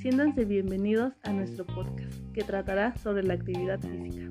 Siéntanse bienvenidos a nuestro podcast, que tratará sobre la actividad física.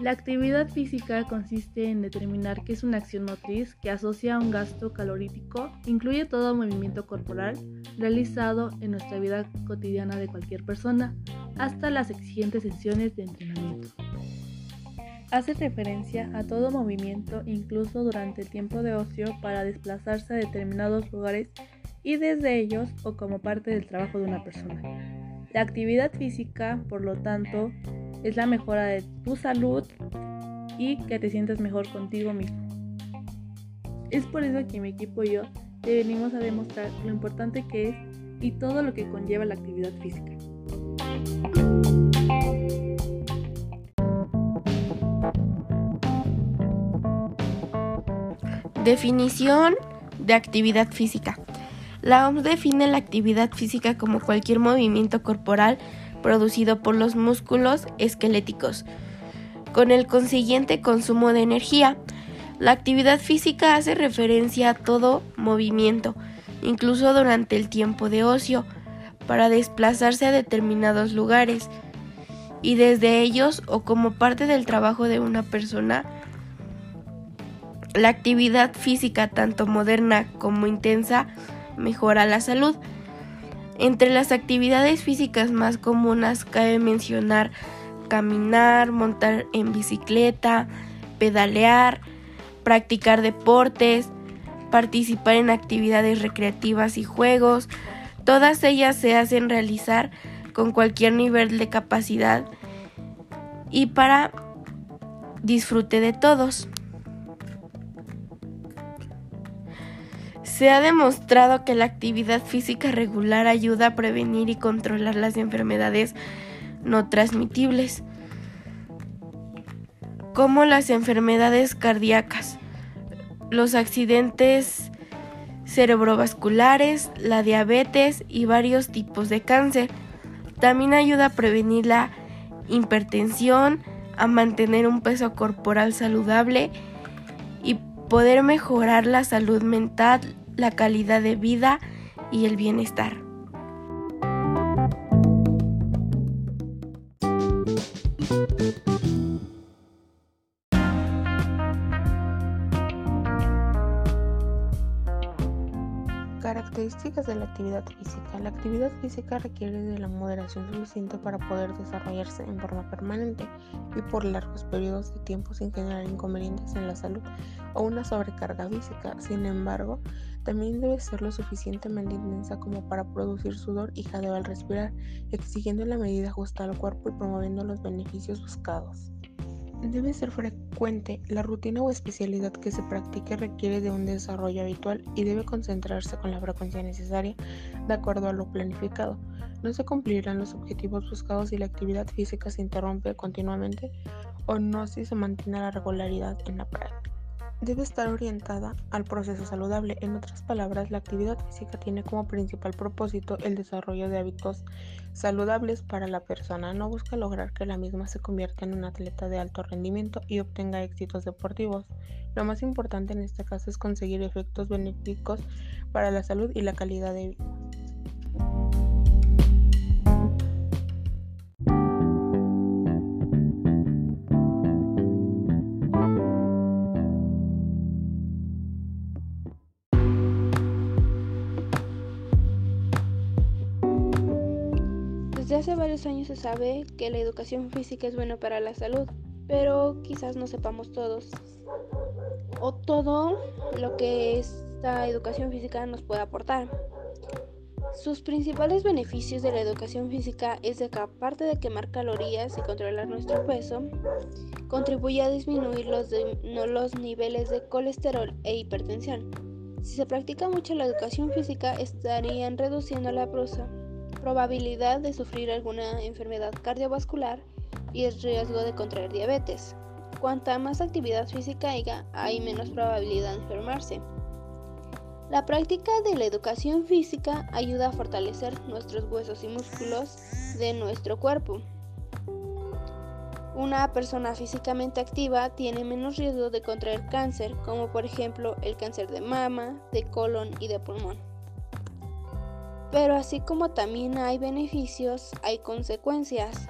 La actividad física consiste en determinar qué es una acción motriz que asocia a un gasto calorífico, incluye todo movimiento corporal realizado en nuestra vida cotidiana de cualquier persona, hasta las exigentes sesiones de entrenamiento. Hace referencia a todo movimiento, incluso durante el tiempo de ocio, para desplazarse a determinados lugares y desde ellos o como parte del trabajo de una persona. La actividad física, por lo tanto, es la mejora de tu salud y que te sientas mejor contigo mismo. Es por eso que mi equipo y yo te venimos a demostrar lo importante que es y todo lo que conlleva la actividad física. Definición de actividad física. La OMS define la actividad física como cualquier movimiento corporal producido por los músculos esqueléticos, con el consiguiente consumo de energía. La actividad física hace referencia a todo movimiento, incluso durante el tiempo de ocio, para desplazarse a determinados lugares y desde ellos o como parte del trabajo de una persona. La actividad física, tanto moderna como intensa, mejora la salud. Entre las actividades físicas más comunes cabe mencionar caminar, montar en bicicleta, pedalear, practicar deportes, participar en actividades recreativas y juegos. Todas ellas se hacen realizar con cualquier nivel de capacidad y para disfrute de todos. Se ha demostrado que la actividad física regular ayuda a prevenir y controlar las enfermedades no transmitibles, como las enfermedades cardíacas, los accidentes cerebrovasculares, la diabetes y varios tipos de cáncer. También ayuda a prevenir la hipertensión, a mantener un peso corporal saludable y poder mejorar la salud mental, la calidad de vida y el bienestar. Características de la actividad física. La actividad física requiere de la moderación suficiente para poder desarrollarse en forma permanente y por largos periodos de tiempo sin generar inconvenientes en la salud o una sobrecarga física. Sin embargo, también debe ser lo suficientemente intensa como para producir sudor y jadeo al respirar, exigiendo la medida justa al cuerpo y promoviendo los beneficios buscados. Debe ser frecuente. La rutina o especialidad que se practique requiere de un desarrollo habitual y debe concentrarse con la frecuencia necesaria de acuerdo a lo planificado. No se cumplirán los objetivos buscados si la actividad física se interrumpe continuamente o no si se mantiene la regularidad en la práctica debe estar orientada al proceso saludable. En otras palabras, la actividad física tiene como principal propósito el desarrollo de hábitos saludables para la persona. No busca lograr que la misma se convierta en un atleta de alto rendimiento y obtenga éxitos deportivos. Lo más importante en este caso es conseguir efectos benéficos para la salud y la calidad de vida. Desde hace varios años se sabe que la educación física es buena para la salud, pero quizás no sepamos todos o todo lo que esta educación física nos puede aportar. Sus principales beneficios de la educación física es de que aparte de quemar calorías y controlar nuestro peso, contribuye a disminuir los, los niveles de colesterol e hipertensión. Si se practica mucho la educación física, estarían reduciendo la prosa probabilidad de sufrir alguna enfermedad cardiovascular y el riesgo de contraer diabetes. Cuanta más actividad física haya, hay menos probabilidad de enfermarse. La práctica de la educación física ayuda a fortalecer nuestros huesos y músculos de nuestro cuerpo. Una persona físicamente activa tiene menos riesgo de contraer cáncer, como por ejemplo el cáncer de mama, de colon y de pulmón. Pero así como también hay beneficios, hay consecuencias.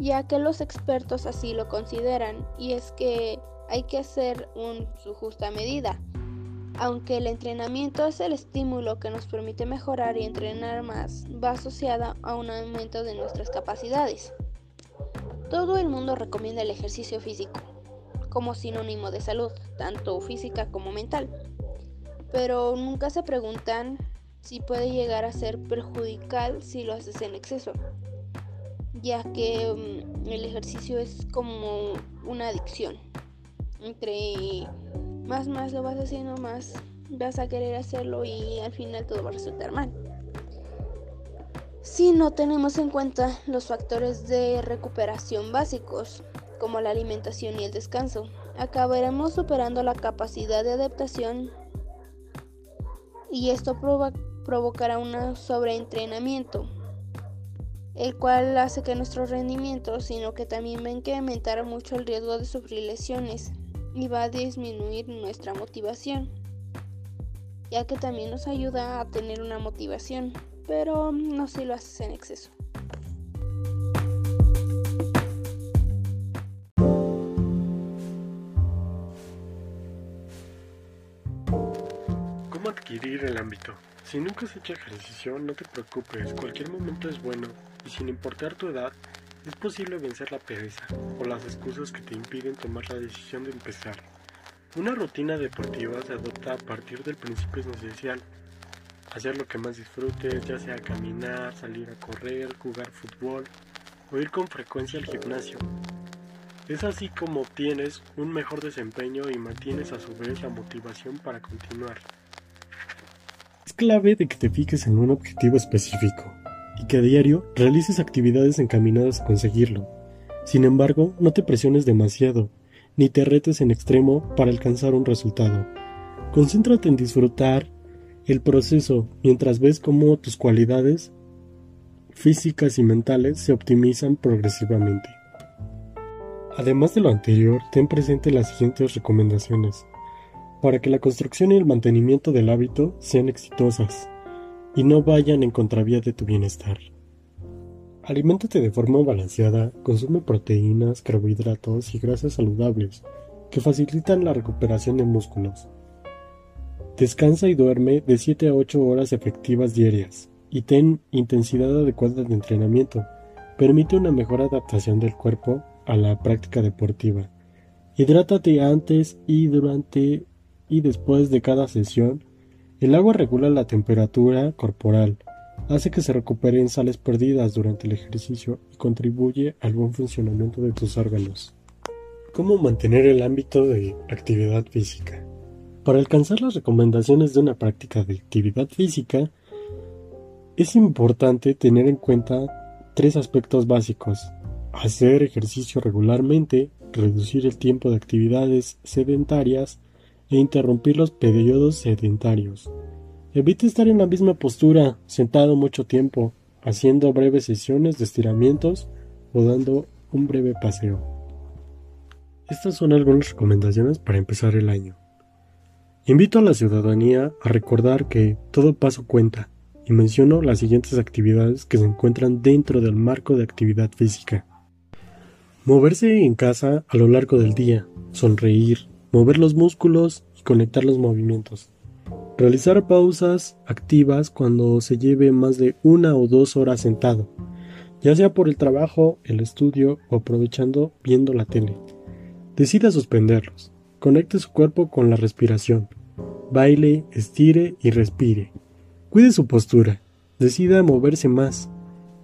Ya que los expertos así lo consideran, y es que hay que hacer un, su justa medida. Aunque el entrenamiento es el estímulo que nos permite mejorar y entrenar más, va asociada a un aumento de nuestras capacidades. Todo el mundo recomienda el ejercicio físico como sinónimo de salud, tanto física como mental, pero nunca se preguntan si puede llegar a ser perjudicial si lo haces en exceso, ya que mm, el ejercicio es como una adicción. Entre más más lo vas haciendo, más vas a querer hacerlo y al final todo va a resultar mal. Si no tenemos en cuenta los factores de recuperación básicos, como la alimentación y el descanso, acabaremos superando la capacidad de adaptación y esto provocará un sobreentrenamiento, el cual hace que nuestro rendimiento, sino que también ven que aumentar mucho el riesgo de sufrir lesiones y va a disminuir nuestra motivación, ya que también nos ayuda a tener una motivación, pero no si lo haces en exceso. ¿Cómo adquirir el ámbito? Si nunca has hecho ejercicio, no te preocupes, cualquier momento es bueno y sin importar tu edad, es posible vencer la pereza o las excusas que te impiden tomar la decisión de empezar. Una rutina deportiva se adopta a partir del principio esencial. Hacer lo que más disfrutes, ya sea caminar, salir a correr, jugar fútbol o ir con frecuencia al gimnasio. Es así como obtienes un mejor desempeño y mantienes a su vez la motivación para continuar. Clave de que te fijes en un objetivo específico y que a diario realices actividades encaminadas a conseguirlo. Sin embargo, no te presiones demasiado, ni te retes en extremo para alcanzar un resultado. Concéntrate en disfrutar el proceso mientras ves cómo tus cualidades físicas y mentales se optimizan progresivamente. Además de lo anterior, ten presente las siguientes recomendaciones para que la construcción y el mantenimiento del hábito sean exitosas y no vayan en contravía de tu bienestar. Aliméntate de forma balanceada, consume proteínas, carbohidratos y grasas saludables que facilitan la recuperación de músculos. Descansa y duerme de 7 a 8 horas efectivas diarias y ten intensidad adecuada de entrenamiento. Permite una mejor adaptación del cuerpo a la práctica deportiva. Hidrátate antes y durante y después de cada sesión el agua regula la temperatura corporal, hace que se recuperen sales perdidas durante el ejercicio y contribuye al buen funcionamiento de tus órganos. ¿Cómo mantener el ámbito de actividad física? Para alcanzar las recomendaciones de una práctica de actividad física, es importante tener en cuenta tres aspectos básicos. Hacer ejercicio regularmente, reducir el tiempo de actividades sedentarias e interrumpir los periodos sedentarios. Evite estar en la misma postura, sentado mucho tiempo, haciendo breves sesiones de estiramientos o dando un breve paseo. Estas son algunas recomendaciones para empezar el año. Invito a la ciudadanía a recordar que todo paso cuenta y menciono las siguientes actividades que se encuentran dentro del marco de actividad física. Moverse en casa a lo largo del día, sonreír, mover los músculos y conectar los movimientos. Realizar pausas activas cuando se lleve más de una o dos horas sentado, ya sea por el trabajo, el estudio o aprovechando viendo la tele. Decida suspenderlos. Conecte su cuerpo con la respiración. Baile, estire y respire. Cuide su postura. Decida moverse más.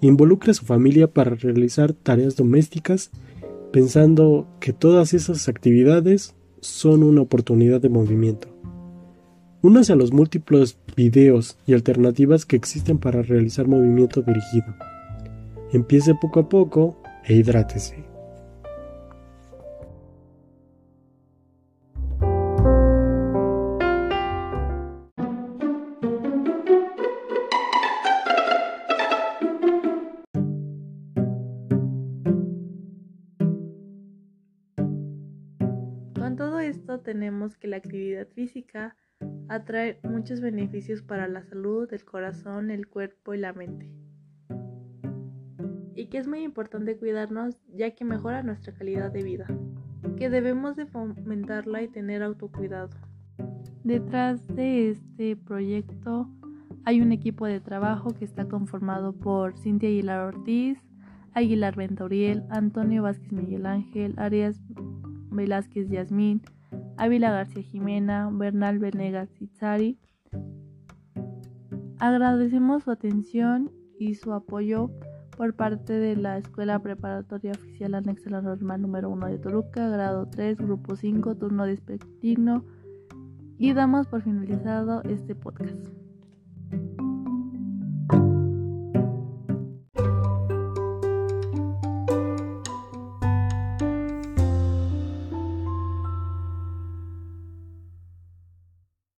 Involucre a su familia para realizar tareas domésticas pensando que todas esas actividades son una oportunidad de movimiento. Únase a los múltiples videos y alternativas que existen para realizar movimiento dirigido. Empiece poco a poco e hidrátese. Esto tenemos que la actividad física atrae muchos beneficios para la salud, el corazón, el cuerpo y la mente. Y que es muy importante cuidarnos ya que mejora nuestra calidad de vida, que debemos de fomentarla y tener autocuidado. Detrás de este proyecto hay un equipo de trabajo que está conformado por Cintia Aguilar Ortiz, Aguilar Ventauriel, Antonio Vázquez Miguel Ángel, Arias Velázquez Yasmín, Ávila García Jimena, Bernal Venegas Itzari. Agradecemos su atención y su apoyo por parte de la Escuela Preparatoria Oficial Anexa a la Norma número 1 de Toluca, grado 3, grupo 5, turno despedigno. Y damos por finalizado este podcast.